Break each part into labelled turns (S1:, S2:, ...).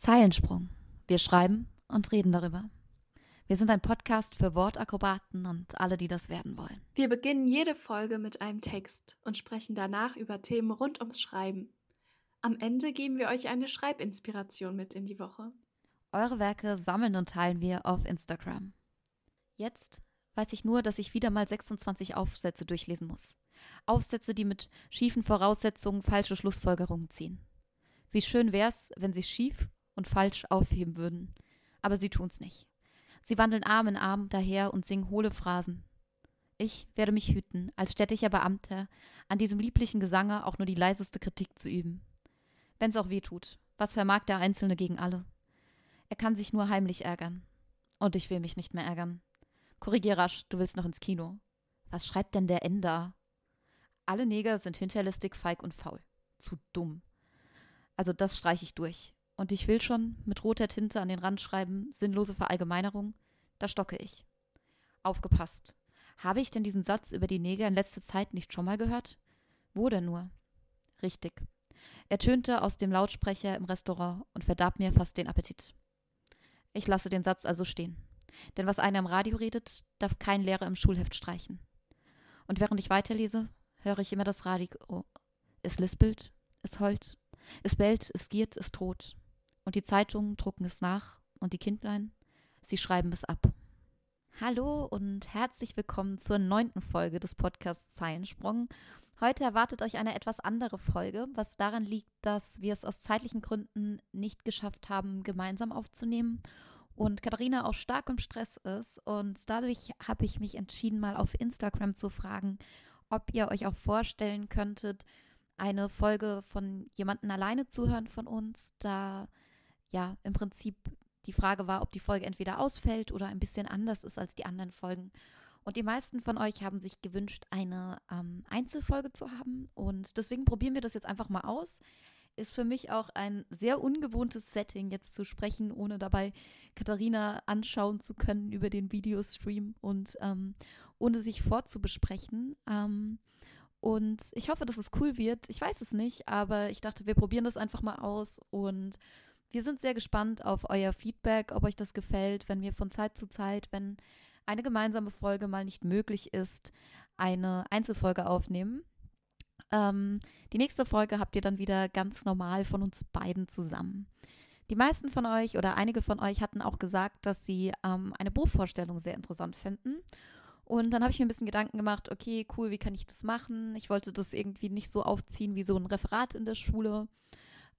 S1: Zeilensprung. Wir schreiben und reden darüber. Wir sind ein Podcast für Wortakrobaten und alle, die das werden wollen.
S2: Wir beginnen jede Folge mit einem Text und sprechen danach über Themen rund ums Schreiben. Am Ende geben wir euch eine Schreibinspiration mit in die Woche.
S1: Eure Werke sammeln und teilen wir auf Instagram. Jetzt weiß ich nur, dass ich wieder mal 26 Aufsätze durchlesen muss. Aufsätze, die mit schiefen Voraussetzungen falsche Schlussfolgerungen ziehen. Wie schön wär's, wenn sie schief und falsch aufheben würden. Aber sie tun's nicht. Sie wandeln Arm in Arm daher und singen hohle Phrasen. Ich werde mich hüten, als städtischer Beamter, an diesem lieblichen Gesange auch nur die leiseste Kritik zu üben. Wenn's auch weh tut, was vermag der Einzelne gegen alle? Er kann sich nur heimlich ärgern. Und ich will mich nicht mehr ärgern. Korrigier rasch, du willst noch ins Kino. Was schreibt denn der Ender? Alle Neger sind hinterlistig, feig und faul. Zu dumm. Also das streiche ich durch. Und ich will schon mit roter Tinte an den Rand schreiben, sinnlose Verallgemeinerung. Da stocke ich. Aufgepasst. Habe ich denn diesen Satz über die Neger in letzter Zeit nicht schon mal gehört? Wo denn nur? Richtig. Er tönte aus dem Lautsprecher im Restaurant und verdarb mir fast den Appetit. Ich lasse den Satz also stehen. Denn was einer im Radio redet, darf kein Lehrer im Schulheft streichen. Und während ich weiterlese, höre ich immer das Radio. Es lispelt, es heult, es bellt, es giert, es droht und die Zeitungen drucken es nach und die Kindlein, sie schreiben es ab. Hallo und herzlich willkommen zur neunten Folge des Podcasts Zeilensprung. Heute erwartet euch eine etwas andere Folge, was daran liegt, dass wir es aus zeitlichen Gründen nicht geschafft haben, gemeinsam aufzunehmen und Katharina auch stark im Stress ist. Und dadurch habe ich mich entschieden, mal auf Instagram zu fragen, ob ihr euch auch vorstellen könntet, eine Folge von jemandem alleine zu hören von uns, da ja im Prinzip die Frage war, ob die Folge entweder ausfällt oder ein bisschen anders ist als die anderen Folgen. Und die meisten von euch haben sich gewünscht, eine ähm, Einzelfolge zu haben. Und deswegen probieren wir das jetzt einfach mal aus. Ist für mich auch ein sehr ungewohntes Setting, jetzt zu sprechen, ohne dabei Katharina anschauen zu können über den Videostream und ähm, ohne sich vorzubesprechen. Ähm, und ich hoffe, dass es cool wird. Ich weiß es nicht, aber ich dachte, wir probieren das einfach mal aus und wir sind sehr gespannt auf euer Feedback, ob euch das gefällt, wenn wir von Zeit zu Zeit, wenn eine gemeinsame Folge mal nicht möglich ist, eine Einzelfolge aufnehmen. Ähm, die nächste Folge habt ihr dann wieder ganz normal von uns beiden zusammen. Die meisten von euch oder einige von euch hatten auch gesagt, dass sie ähm, eine Buchvorstellung sehr interessant finden. Und dann habe ich mir ein bisschen Gedanken gemacht, okay, cool, wie kann ich das machen? Ich wollte das irgendwie nicht so aufziehen wie so ein Referat in der Schule.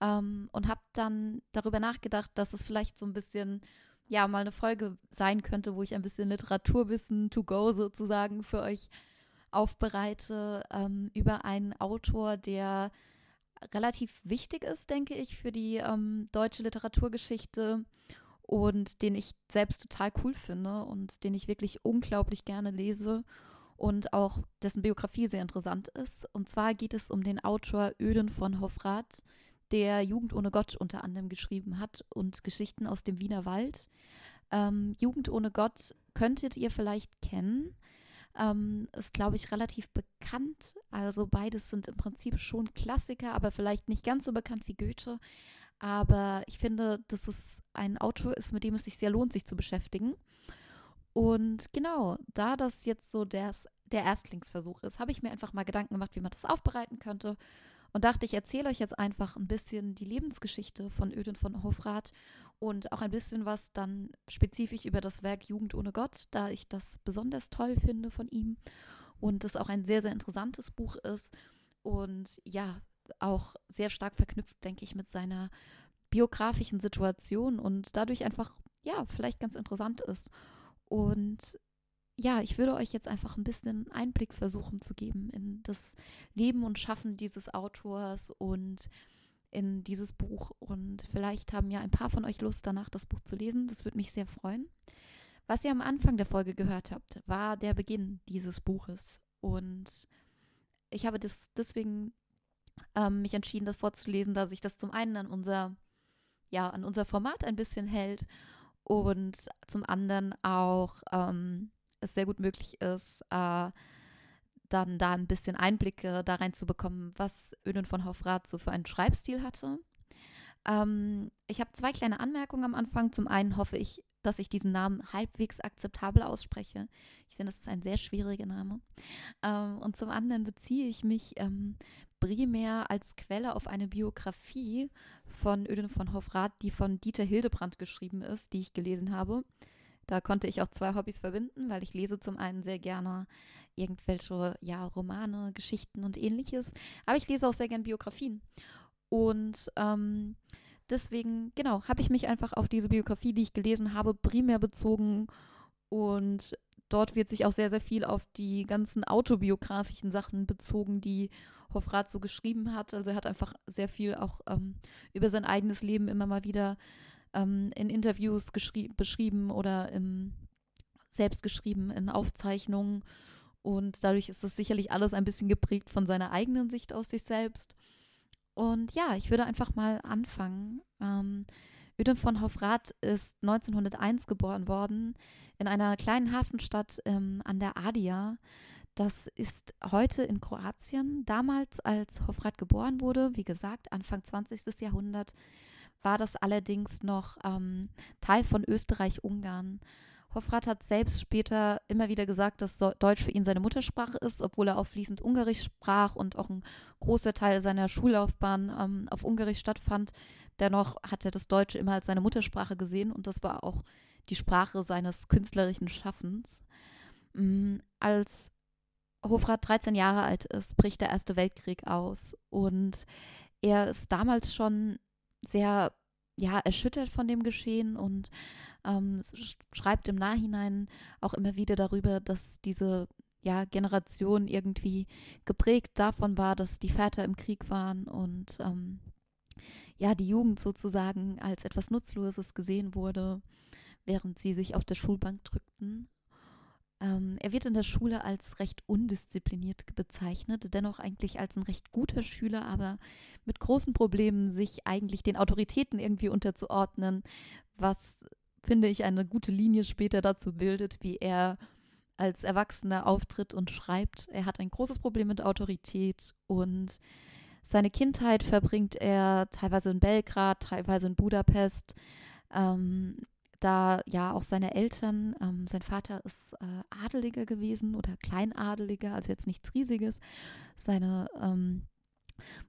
S1: Ähm, und habe dann darüber nachgedacht, dass es vielleicht so ein bisschen, ja, mal eine Folge sein könnte, wo ich ein bisschen Literaturwissen to go sozusagen für euch aufbereite ähm, über einen Autor, der relativ wichtig ist, denke ich, für die ähm, deutsche Literaturgeschichte und den ich selbst total cool finde und den ich wirklich unglaublich gerne lese und auch dessen Biografie sehr interessant ist. Und zwar geht es um den Autor Öden von Hofrath, der Jugend ohne Gott unter anderem geschrieben hat und Geschichten aus dem Wiener Wald. Ähm, Jugend ohne Gott könntet ihr vielleicht kennen. Ähm, ist, glaube ich, relativ bekannt. Also beides sind im Prinzip schon Klassiker, aber vielleicht nicht ganz so bekannt wie Goethe. Aber ich finde, dass es ein Autor ist, mit dem es sich sehr lohnt, sich zu beschäftigen. Und genau, da das jetzt so der, der Erstlingsversuch ist, habe ich mir einfach mal Gedanken gemacht, wie man das aufbereiten könnte und dachte, ich erzähle euch jetzt einfach ein bisschen die Lebensgeschichte von Öden von Hofrath und auch ein bisschen was dann spezifisch über das Werk Jugend ohne Gott, da ich das besonders toll finde von ihm und es auch ein sehr, sehr interessantes Buch ist und ja, auch sehr stark verknüpft, denke ich, mit seiner biografischen Situation und dadurch einfach, ja, vielleicht ganz interessant ist. Und ja, ich würde euch jetzt einfach ein bisschen Einblick versuchen zu geben in das Leben und Schaffen dieses Autors und in dieses Buch. Und vielleicht haben ja ein paar von euch Lust, danach das Buch zu lesen. Das würde mich sehr freuen. Was ihr am Anfang der Folge gehört habt, war der Beginn dieses Buches. Und ich habe das deswegen ähm, mich entschieden, das vorzulesen, da sich das zum einen an unser, ja, an unser Format ein bisschen hält und zum anderen auch ähm, es sehr gut möglich ist, äh, dann da ein bisschen Einblicke da reinzubekommen, was Öden von Hofrath so für einen Schreibstil hatte. Ähm, ich habe zwei kleine Anmerkungen am Anfang. Zum einen hoffe ich, dass ich diesen Namen halbwegs akzeptabel ausspreche. Ich finde, es ist ein sehr schwieriger Name. Ähm, und zum anderen beziehe ich mich ähm, primär als Quelle auf eine Biografie von Öden von Hofrath, die von Dieter Hildebrand geschrieben ist, die ich gelesen habe. Da konnte ich auch zwei Hobbys verbinden, weil ich lese zum einen sehr gerne irgendwelche ja, Romane, Geschichten und ähnliches, aber ich lese auch sehr gerne Biografien. Und ähm, deswegen, genau, habe ich mich einfach auf diese Biografie, die ich gelesen habe, primär bezogen. Und dort wird sich auch sehr, sehr viel auf die ganzen autobiografischen Sachen bezogen, die Hofrat so geschrieben hat. Also er hat einfach sehr viel auch ähm, über sein eigenes Leben immer mal wieder ähm, in Interviews beschrieben oder im, selbst geschrieben in Aufzeichnungen. Und dadurch ist es sicherlich alles ein bisschen geprägt von seiner eigenen Sicht aus sich selbst. Und ja, ich würde einfach mal anfangen. Ähm, von Hofrath ist 1901 geboren worden in einer kleinen Hafenstadt ähm, an der Adia. Das ist heute in Kroatien. Damals, als Hofrath geboren wurde, wie gesagt, Anfang 20. Jahrhundert, war das allerdings noch ähm, Teil von Österreich-Ungarn. Hofrat hat selbst später immer wieder gesagt, dass Deutsch für ihn seine Muttersprache ist, obwohl er auch fließend Ungarisch sprach und auch ein großer Teil seiner Schullaufbahn ähm, auf Ungarisch stattfand. Dennoch hat er das Deutsche immer als seine Muttersprache gesehen und das war auch die Sprache seines künstlerischen Schaffens. Mhm. Als Hofrat 13 Jahre alt ist, bricht der Erste Weltkrieg aus und er ist damals schon sehr ja, erschüttert von dem Geschehen und ähm, schreibt im Nachhinein auch immer wieder darüber, dass diese ja, Generation irgendwie geprägt davon war, dass die Väter im Krieg waren und ähm, ja, die Jugend sozusagen als etwas Nutzloses gesehen wurde, während sie sich auf der Schulbank drückten. Ähm, er wird in der Schule als recht undiszipliniert bezeichnet, dennoch eigentlich als ein recht guter Schüler, aber mit großen Problemen, sich eigentlich den Autoritäten irgendwie unterzuordnen, was, finde ich, eine gute Linie später dazu bildet, wie er als Erwachsener auftritt und schreibt. Er hat ein großes Problem mit Autorität und seine Kindheit verbringt er teilweise in Belgrad, teilweise in Budapest. Ähm, da ja auch seine Eltern, ähm, sein Vater ist äh, Adeliger gewesen oder Kleinadeliger, also jetzt nichts Riesiges. Seine ähm,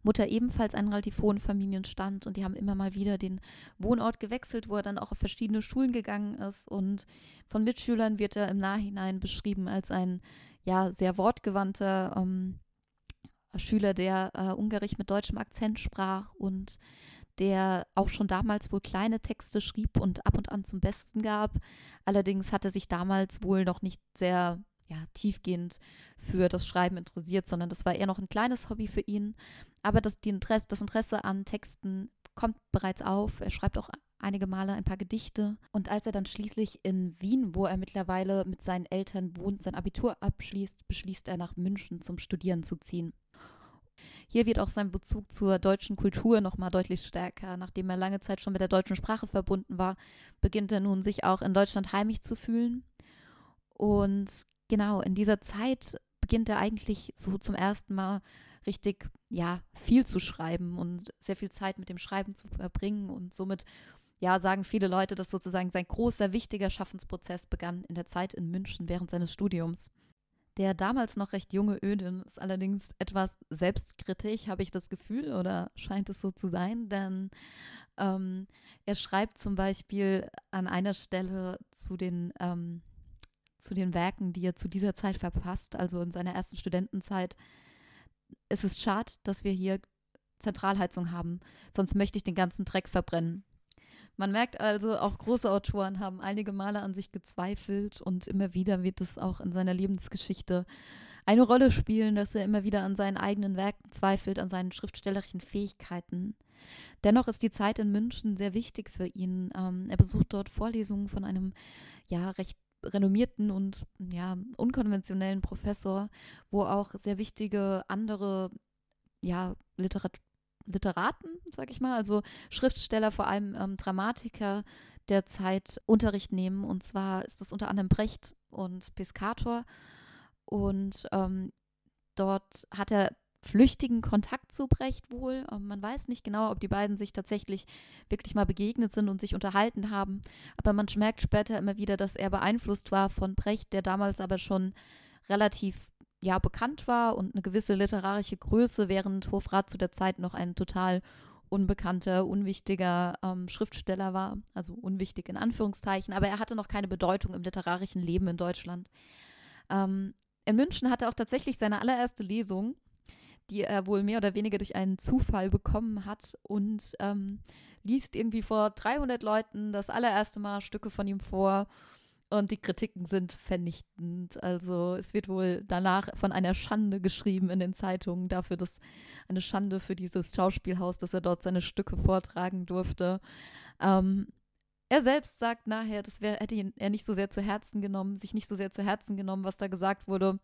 S1: Mutter ebenfalls einen relativ hohen Familienstand und die haben immer mal wieder den Wohnort gewechselt, wo er dann auch auf verschiedene Schulen gegangen ist und von Mitschülern wird er im Nachhinein beschrieben als ein ja sehr wortgewandter ähm, Schüler, der äh, Ungarisch mit deutschem Akzent sprach und der auch schon damals wohl kleine Texte schrieb und ab und an zum Besten gab. Allerdings hatte sich damals wohl noch nicht sehr ja, tiefgehend für das Schreiben interessiert, sondern das war eher noch ein kleines Hobby für ihn. Aber das, Interesse, das Interesse an Texten kommt bereits auf. Er schreibt auch einige Male ein paar Gedichte. Und als er dann schließlich in Wien, wo er mittlerweile mit seinen Eltern wohnt, sein Abitur abschließt, beschließt er nach München zum Studieren zu ziehen. Hier wird auch sein Bezug zur deutschen Kultur nochmal deutlich stärker. Nachdem er lange Zeit schon mit der deutschen Sprache verbunden war, beginnt er nun sich auch in Deutschland heimisch zu fühlen. Und genau, in dieser Zeit beginnt er eigentlich so zum ersten Mal richtig, ja, viel zu schreiben und sehr viel Zeit mit dem Schreiben zu verbringen und somit ja, sagen viele Leute, dass sozusagen sein großer, wichtiger Schaffensprozess begann in der Zeit in München während seines Studiums. Der damals noch recht junge Ödin ist allerdings etwas selbstkritisch, habe ich das Gefühl, oder scheint es so zu sein, denn ähm, er schreibt zum Beispiel an einer Stelle zu den, ähm, zu den Werken, die er zu dieser Zeit verpasst, also in seiner ersten Studentenzeit. Es ist schade, dass wir hier Zentralheizung haben, sonst möchte ich den ganzen Dreck verbrennen. Man merkt also, auch große Autoren haben einige Male an sich gezweifelt und immer wieder wird es auch in seiner Lebensgeschichte eine Rolle spielen, dass er immer wieder an seinen eigenen Werken zweifelt, an seinen schriftstellerischen Fähigkeiten. Dennoch ist die Zeit in München sehr wichtig für ihn. Ähm, er besucht dort Vorlesungen von einem ja recht renommierten und ja unkonventionellen Professor, wo auch sehr wichtige andere ja Literatur Literaten, sag ich mal, also Schriftsteller, vor allem ähm, Dramatiker der Zeit Unterricht nehmen. Und zwar ist das unter anderem Brecht und Piscator. Und ähm, dort hat er flüchtigen Kontakt zu Brecht wohl. Ähm, man weiß nicht genau, ob die beiden sich tatsächlich wirklich mal begegnet sind und sich unterhalten haben. Aber man merkt später immer wieder, dass er beeinflusst war von Brecht, der damals aber schon relativ ja, bekannt war und eine gewisse literarische Größe, während Hofrat zu der Zeit noch ein total unbekannter, unwichtiger ähm, Schriftsteller war. Also unwichtig in Anführungszeichen, aber er hatte noch keine Bedeutung im literarischen Leben in Deutschland. Ähm, in München hatte er auch tatsächlich seine allererste Lesung die er wohl mehr oder weniger durch einen Zufall bekommen hat und ähm, liest irgendwie vor 300 Leuten das allererste Mal Stücke von ihm vor und die Kritiken sind vernichtend. Also es wird wohl danach von einer Schande geschrieben in den Zeitungen dafür, dass eine Schande für dieses Schauspielhaus, dass er dort seine Stücke vortragen durfte. Ähm, er selbst sagt nachher, das wär, hätte ihn er nicht so sehr zu Herzen genommen, sich nicht so sehr zu Herzen genommen, was da gesagt wurde.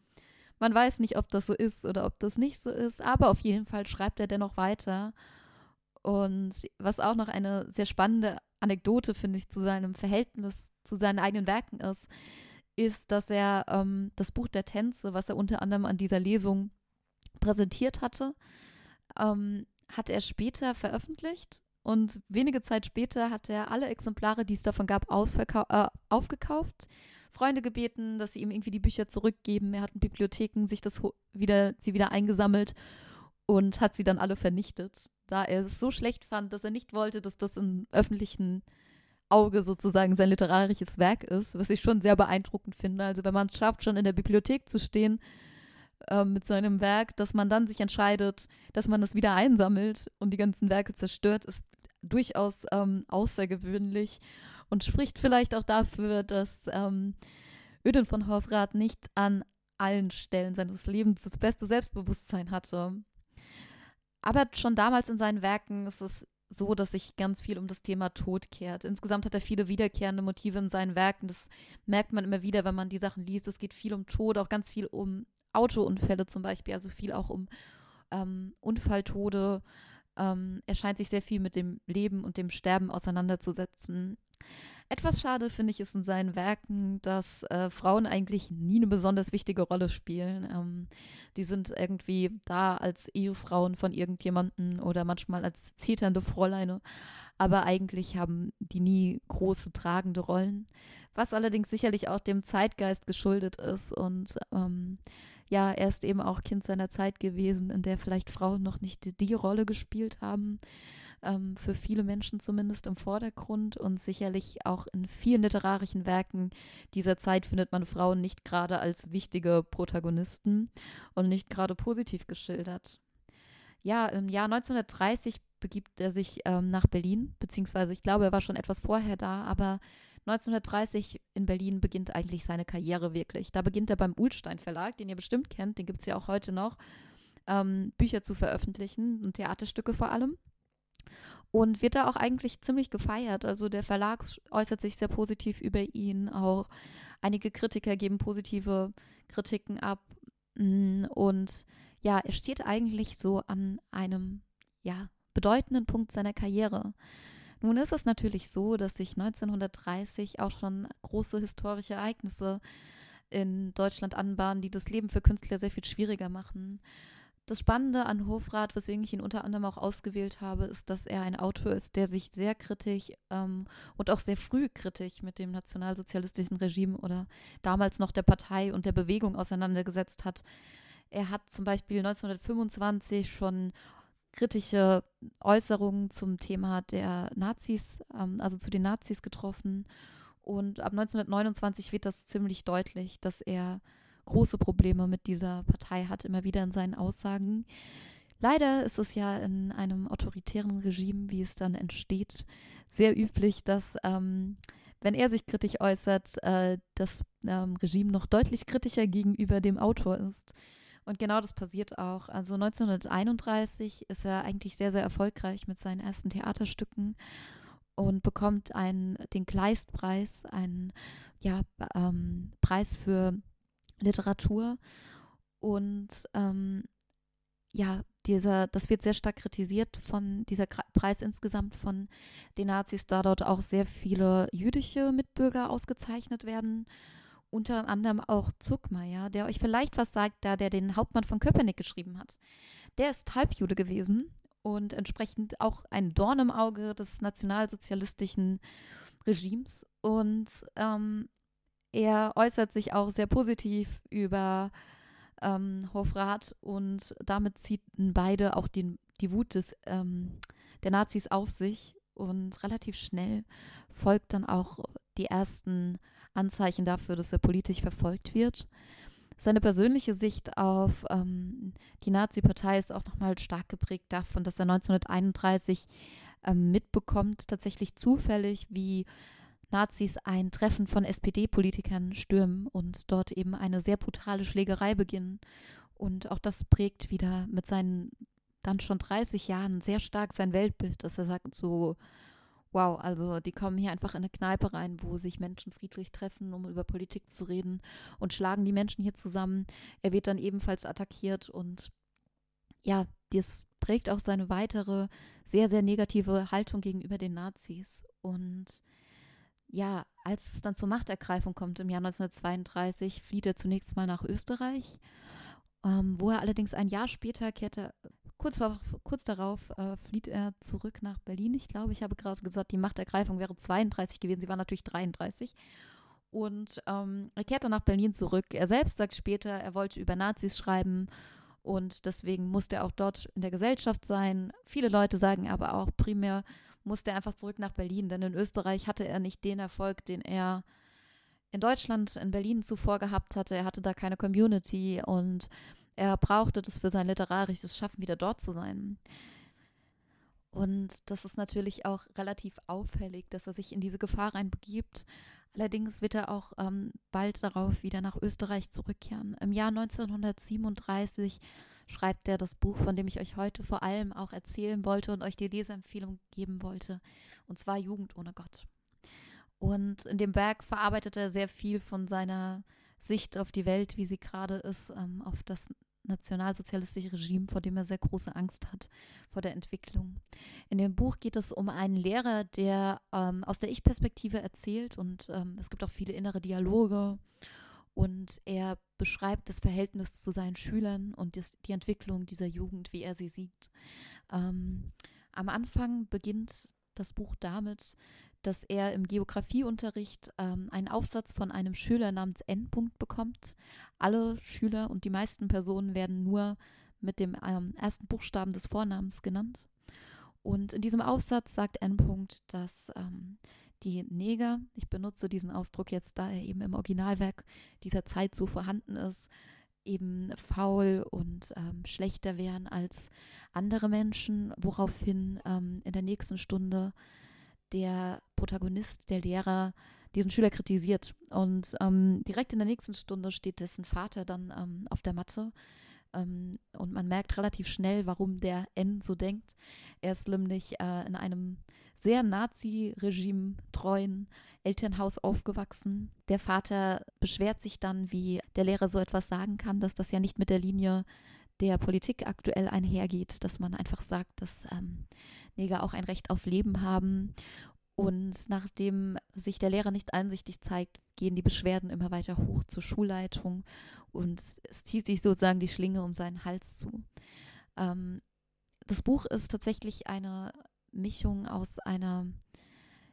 S1: Man weiß nicht, ob das so ist oder ob das nicht so ist, aber auf jeden Fall schreibt er dennoch weiter. Und was auch noch eine sehr spannende Anekdote, finde ich, zu seinem Verhältnis zu seinen eigenen Werken ist, ist, dass er ähm, das Buch der Tänze, was er unter anderem an dieser Lesung präsentiert hatte, ähm, hat er später veröffentlicht. Und wenige Zeit später hat er alle Exemplare, die es davon gab, äh, aufgekauft Freunde gebeten, dass sie ihm irgendwie die Bücher zurückgeben. Er hat in Bibliotheken sich das wieder, sie wieder eingesammelt und hat sie dann alle vernichtet, da er es so schlecht fand, dass er nicht wollte, dass das im öffentlichen Auge sozusagen sein literarisches Werk ist, was ich schon sehr beeindruckend finde. Also wenn man es schafft, schon in der Bibliothek zu stehen äh, mit seinem Werk, dass man dann sich entscheidet, dass man es wieder einsammelt und die ganzen Werke zerstört, ist durchaus ähm, außergewöhnlich und spricht vielleicht auch dafür, dass ähm, Ödin von Hofrath nicht an allen Stellen seines Lebens das beste Selbstbewusstsein hatte. Aber schon damals in seinen Werken ist es so, dass sich ganz viel um das Thema Tod kehrt. Insgesamt hat er viele wiederkehrende Motive in seinen Werken. Das merkt man immer wieder, wenn man die Sachen liest. Es geht viel um Tod, auch ganz viel um Autounfälle zum Beispiel, also viel auch um ähm, Unfalltode. Ähm, er scheint sich sehr viel mit dem Leben und dem Sterben auseinanderzusetzen. Etwas schade finde ich es in seinen Werken, dass äh, Frauen eigentlich nie eine besonders wichtige Rolle spielen. Ähm, die sind irgendwie da als Ehefrauen von irgendjemanden oder manchmal als zeternde Fräuleine, aber eigentlich haben die nie große tragende Rollen, was allerdings sicherlich auch dem Zeitgeist geschuldet ist und ähm, ja, er ist eben auch Kind seiner Zeit gewesen, in der vielleicht Frauen noch nicht die, die Rolle gespielt haben ähm, für viele Menschen zumindest im Vordergrund und sicherlich auch in vielen literarischen Werken dieser Zeit findet man Frauen nicht gerade als wichtige Protagonisten und nicht gerade positiv geschildert. Ja, im Jahr 1930 begibt er sich ähm, nach Berlin, beziehungsweise ich glaube, er war schon etwas vorher da, aber 1930 in Berlin beginnt eigentlich seine Karriere wirklich. Da beginnt er beim Ulstein Verlag, den ihr bestimmt kennt, den gibt es ja auch heute noch, ähm, Bücher zu veröffentlichen und Theaterstücke vor allem und wird da auch eigentlich ziemlich gefeiert. Also der Verlag äußert sich sehr positiv über ihn, auch einige Kritiker geben positive Kritiken ab mm, und ja, er steht eigentlich so an einem ja, bedeutenden Punkt seiner Karriere. Nun ist es natürlich so, dass sich 1930 auch schon große historische Ereignisse in Deutschland anbahnen, die das Leben für Künstler sehr viel schwieriger machen. Das Spannende an Hofrat, weswegen ich ihn unter anderem auch ausgewählt habe, ist, dass er ein Autor ist, der sich sehr kritisch ähm, und auch sehr früh kritisch mit dem nationalsozialistischen Regime oder damals noch der Partei und der Bewegung auseinandergesetzt hat. Er hat zum Beispiel 1925 schon kritische Äußerungen zum Thema der Nazis, ähm, also zu den Nazis getroffen. Und ab 1929 wird das ziemlich deutlich, dass er große Probleme mit dieser Partei hat, immer wieder in seinen Aussagen. Leider ist es ja in einem autoritären Regime, wie es dann entsteht, sehr üblich, dass ähm, wenn er sich kritisch äußert, äh, das ähm, Regime noch deutlich kritischer gegenüber dem Autor ist. Und genau das passiert auch. Also 1931 ist er eigentlich sehr, sehr erfolgreich mit seinen ersten Theaterstücken und bekommt einen, den Kleistpreis, einen ja, ähm, Preis für Literatur. Und ähm, ja, dieser, das wird sehr stark kritisiert von dieser Preis insgesamt von den Nazis, da dort auch sehr viele jüdische Mitbürger ausgezeichnet werden. unter anderem auch Zuckmeier, der euch vielleicht was sagt, da der den Hauptmann von Köpenick geschrieben hat. Der ist Halbjude gewesen und entsprechend auch ein Dorn im Auge des nationalsozialistischen Regimes. Und ähm, er äußert sich auch sehr positiv über ähm, Hofrat und damit ziehen beide auch den, die Wut des, ähm, der Nazis auf sich und relativ schnell folgt dann auch die ersten Anzeichen dafür, dass er politisch verfolgt wird. Seine persönliche Sicht auf ähm, die Nazi-Partei ist auch nochmal stark geprägt davon, dass er 1931 ähm, mitbekommt, tatsächlich zufällig, wie Nazis ein Treffen von SPD-Politikern stürmen und dort eben eine sehr brutale Schlägerei beginnen. Und auch das prägt wieder mit seinen dann schon 30 Jahren sehr stark sein Weltbild, dass er sagt so, wow, also die kommen hier einfach in eine Kneipe rein, wo sich Menschen friedlich treffen, um über Politik zu reden und schlagen die Menschen hier zusammen. Er wird dann ebenfalls attackiert und ja, das prägt auch seine weitere sehr, sehr negative Haltung gegenüber den Nazis. Und ja, als es dann zur Machtergreifung kommt im Jahr 1932, flieht er zunächst mal nach Österreich, ähm, wo er allerdings ein Jahr später kehrte, kurz, kurz darauf äh, flieht er zurück nach Berlin. Ich glaube, ich habe gerade gesagt, die Machtergreifung wäre 32 gewesen, sie war natürlich 33. Und ähm, er kehrte nach Berlin zurück. Er selbst sagt später, er wollte über Nazis schreiben und deswegen musste er auch dort in der Gesellschaft sein. Viele Leute sagen aber auch primär, musste er einfach zurück nach Berlin, denn in Österreich hatte er nicht den Erfolg, den er in Deutschland, in Berlin zuvor gehabt hatte. Er hatte da keine Community und er brauchte das für sein literarisches Schaffen, wieder dort zu sein. Und das ist natürlich auch relativ auffällig, dass er sich in diese Gefahr reinbegibt. Allerdings wird er auch ähm, bald darauf wieder nach Österreich zurückkehren. Im Jahr 1937 schreibt er das Buch, von dem ich euch heute vor allem auch erzählen wollte und euch die Leseempfehlung geben wollte. Und zwar Jugend ohne Gott. Und in dem Werk verarbeitet er sehr viel von seiner Sicht auf die Welt, wie sie gerade ist, ähm, auf das nationalsozialistische Regime, vor dem er sehr große Angst hat, vor der Entwicklung. In dem Buch geht es um einen Lehrer, der ähm, aus der Ich-Perspektive erzählt und ähm, es gibt auch viele innere Dialoge und er beschreibt das Verhältnis zu seinen Schülern und die Entwicklung dieser Jugend, wie er sie sieht. Ähm, am Anfang beginnt das Buch damit, dass er im Geografieunterricht ähm, einen Aufsatz von einem Schüler namens N. bekommt. Alle Schüler und die meisten Personen werden nur mit dem ähm, ersten Buchstaben des Vornamens genannt. Und in diesem Aufsatz sagt N. dass ähm, die Neger, ich benutze diesen Ausdruck jetzt, da er eben im Originalwerk dieser Zeit so vorhanden ist, eben faul und ähm, schlechter wären als andere Menschen, woraufhin ähm, in der nächsten Stunde der Protagonist, der Lehrer, diesen Schüler kritisiert. Und ähm, direkt in der nächsten Stunde steht dessen Vater dann ähm, auf der Matte ähm, und man merkt relativ schnell, warum der N so denkt. Er ist nämlich äh, in einem sehr Nazi-Regime treuen Elternhaus aufgewachsen. Der Vater beschwert sich dann, wie der Lehrer so etwas sagen kann, dass das ja nicht mit der Linie der Politik aktuell einhergeht, dass man einfach sagt, dass ähm, Neger auch ein Recht auf Leben haben. Und nachdem sich der Lehrer nicht einsichtig zeigt, gehen die Beschwerden immer weiter hoch zur Schulleitung und es zieht sich sozusagen die Schlinge um seinen Hals zu. Ähm, das Buch ist tatsächlich eine Mischung aus einer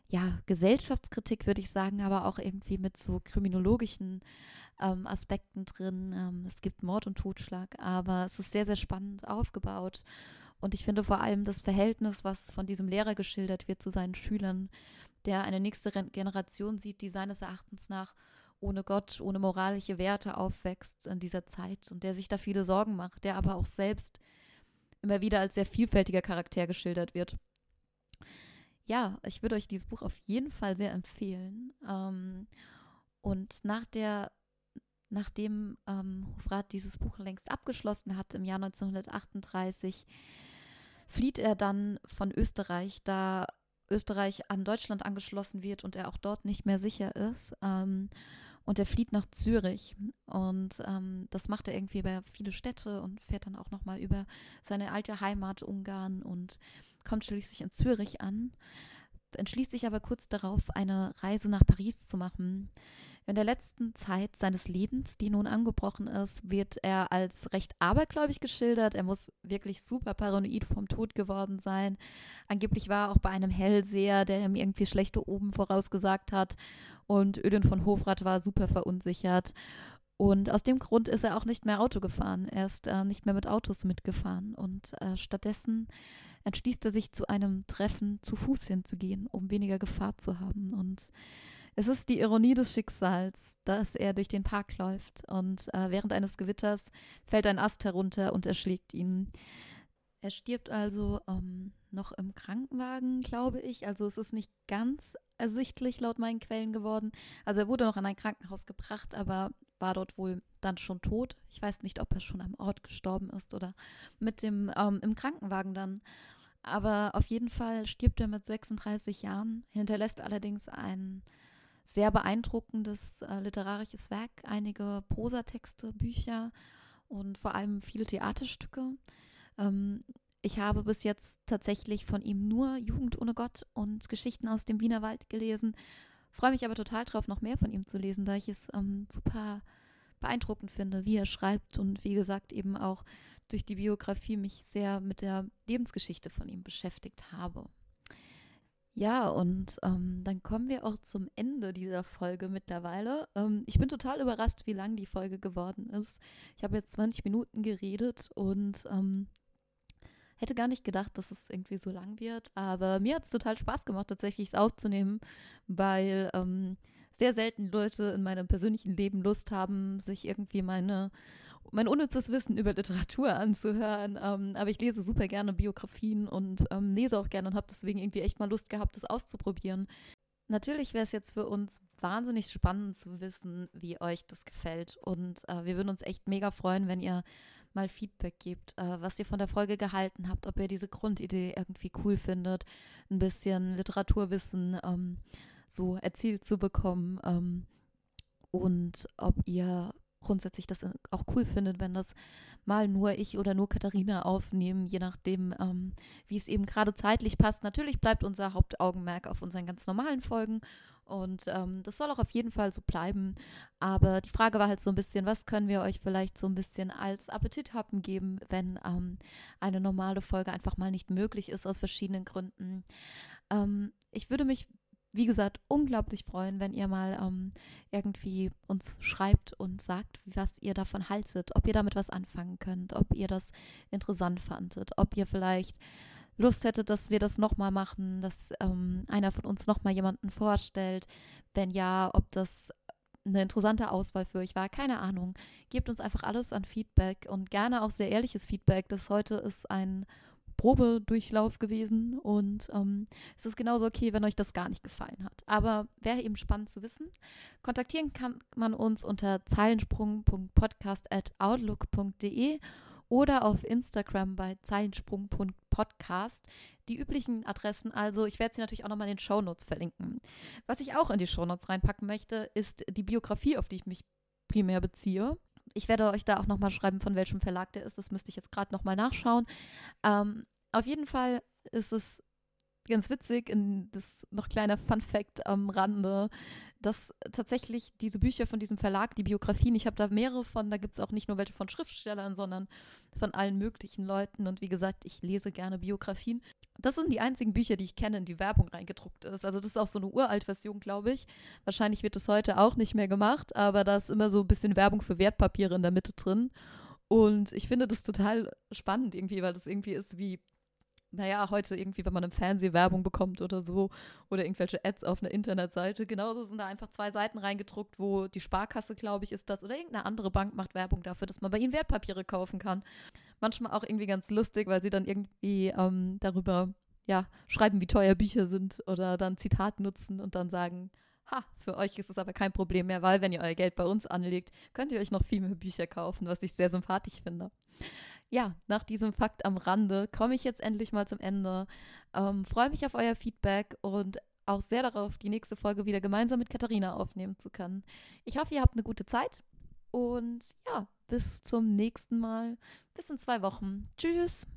S1: ja, Gesellschaftskritik, würde ich sagen, aber auch irgendwie mit so kriminologischen ähm, Aspekten drin. Ähm, es gibt Mord und Totschlag, aber es ist sehr, sehr spannend aufgebaut. Und ich finde vor allem das Verhältnis, was von diesem Lehrer geschildert wird zu seinen Schülern, der eine nächste Generation sieht, die seines Erachtens nach ohne Gott, ohne moralische Werte aufwächst in dieser Zeit und der sich da viele Sorgen macht, der aber auch selbst immer wieder als sehr vielfältiger Charakter geschildert wird. Ja, ich würde euch dieses Buch auf jeden Fall sehr empfehlen. Ähm, und nach der, nachdem ähm, Hofrat dieses Buch längst abgeschlossen hat, im Jahr 1938, flieht er dann von Österreich, da Österreich an Deutschland angeschlossen wird und er auch dort nicht mehr sicher ist. Ähm, und er flieht nach Zürich. Und ähm, das macht er irgendwie über viele Städte und fährt dann auch nochmal über seine alte Heimat Ungarn und kommt schließlich in Zürich an. entschließt sich aber kurz darauf, eine Reise nach Paris zu machen. In der letzten Zeit seines Lebens, die nun angebrochen ist, wird er als recht abergläubig geschildert. Er muss wirklich super paranoid vom Tod geworden sein. Angeblich war er auch bei einem Hellseher, der ihm irgendwie schlechte Oben vorausgesagt hat. Und Ödin von Hofrath war super verunsichert. Und aus dem Grund ist er auch nicht mehr Auto gefahren. Er ist äh, nicht mehr mit Autos mitgefahren. Und äh, stattdessen entschließt er sich zu einem Treffen zu Fuß hinzugehen, um weniger Gefahr zu haben. Und es ist die Ironie des Schicksals, dass er durch den Park läuft und äh, während eines Gewitters fällt ein Ast herunter und erschlägt ihn. Er stirbt also ähm, noch im Krankenwagen, glaube ich. Also es ist nicht ganz ersichtlich laut meinen Quellen geworden. Also er wurde noch an ein Krankenhaus gebracht, aber war dort wohl dann schon tot. Ich weiß nicht, ob er schon am Ort gestorben ist oder mit dem ähm, im Krankenwagen dann. Aber auf jeden Fall stirbt er mit 36 Jahren, hinterlässt allerdings ein sehr beeindruckendes äh, literarisches Werk, einige Prosatexte, Bücher und vor allem viele Theaterstücke. Ähm, ich habe bis jetzt tatsächlich von ihm nur Jugend ohne Gott und Geschichten aus dem Wienerwald gelesen. Freue mich aber total drauf, noch mehr von ihm zu lesen, da ich es ähm, super beeindruckend finde, wie er schreibt und wie gesagt eben auch durch die Biografie mich sehr mit der Lebensgeschichte von ihm beschäftigt habe. Ja, und ähm, dann kommen wir auch zum Ende dieser Folge mittlerweile. Ähm, ich bin total überrascht, wie lang die Folge geworden ist. Ich habe jetzt 20 Minuten geredet und ähm, hätte gar nicht gedacht, dass es irgendwie so lang wird. Aber mir hat es total Spaß gemacht, tatsächlich es aufzunehmen, weil ähm, sehr selten Leute in meinem persönlichen Leben Lust haben, sich irgendwie meine mein unnützes Wissen über Literatur anzuhören. Ähm, aber ich lese super gerne Biografien und ähm, lese auch gerne und habe deswegen irgendwie echt mal Lust gehabt, das auszuprobieren. Natürlich wäre es jetzt für uns wahnsinnig spannend zu wissen, wie euch das gefällt. Und äh, wir würden uns echt mega freuen, wenn ihr mal Feedback gebt, äh, was ihr von der Folge gehalten habt, ob ihr diese Grundidee irgendwie cool findet, ein bisschen Literaturwissen ähm, so erzielt zu bekommen ähm, und ob ihr grundsätzlich das auch cool findet, wenn das mal nur ich oder nur Katharina aufnehmen, je nachdem, ähm, wie es eben gerade zeitlich passt. Natürlich bleibt unser Hauptaugenmerk auf unseren ganz normalen Folgen und ähm, das soll auch auf jeden Fall so bleiben. Aber die Frage war halt so ein bisschen, was können wir euch vielleicht so ein bisschen als Appetithappen geben, wenn ähm, eine normale Folge einfach mal nicht möglich ist aus verschiedenen Gründen. Ähm, ich würde mich wie gesagt, unglaublich freuen, wenn ihr mal ähm, irgendwie uns schreibt und sagt, was ihr davon haltet, ob ihr damit was anfangen könnt, ob ihr das interessant fandet, ob ihr vielleicht Lust hättet, dass wir das nochmal machen, dass ähm, einer von uns nochmal jemanden vorstellt. Wenn ja, ob das eine interessante Auswahl für euch war, keine Ahnung. Gebt uns einfach alles an Feedback und gerne auch sehr ehrliches Feedback. Das heute ist ein Probedurchlauf gewesen und ähm, es ist genauso okay, wenn euch das gar nicht gefallen hat. Aber wäre eben spannend zu wissen. Kontaktieren kann man uns unter zeilensprung.podcast.outlook.de oder auf Instagram bei zeilensprung.podcast. Die üblichen Adressen also, ich werde sie natürlich auch nochmal in den Shownotes verlinken. Was ich auch in die Shownotes reinpacken möchte, ist die Biografie, auf die ich mich primär beziehe. Ich werde euch da auch nochmal schreiben, von welchem Verlag der ist. Das müsste ich jetzt gerade nochmal nachschauen. Ähm, auf jeden Fall ist es ganz witzig, in das noch kleiner Fun Fact am Rande, dass tatsächlich diese Bücher von diesem Verlag, die Biografien, ich habe da mehrere von, da gibt es auch nicht nur welche von Schriftstellern, sondern von allen möglichen Leuten. Und wie gesagt, ich lese gerne Biografien. Das sind die einzigen Bücher, die ich kenne, in die Werbung reingedruckt ist. Also das ist auch so eine Uralt-Version, glaube ich. Wahrscheinlich wird das heute auch nicht mehr gemacht, aber da ist immer so ein bisschen Werbung für Wertpapiere in der Mitte drin. Und ich finde das total spannend irgendwie, weil das irgendwie ist wie naja, heute irgendwie, wenn man im Fernsehen Werbung bekommt oder so oder irgendwelche Ads auf einer Internetseite, genauso sind da einfach zwei Seiten reingedruckt, wo die Sparkasse, glaube ich, ist das oder irgendeine andere Bank macht Werbung dafür, dass man bei ihnen Wertpapiere kaufen kann. Manchmal auch irgendwie ganz lustig, weil sie dann irgendwie ähm, darüber ja, schreiben, wie teuer Bücher sind oder dann Zitat nutzen und dann sagen, ha, für euch ist es aber kein Problem mehr, weil wenn ihr euer Geld bei uns anlegt, könnt ihr euch noch viel mehr Bücher kaufen, was ich sehr sympathisch finde ja, nach diesem Fakt am Rande komme ich jetzt endlich mal zum Ende. Ähm, Freue mich auf euer Feedback und auch sehr darauf, die nächste Folge wieder gemeinsam mit Katharina aufnehmen zu können. Ich hoffe, ihr habt eine gute Zeit und ja, bis zum nächsten Mal. Bis in zwei Wochen. Tschüss.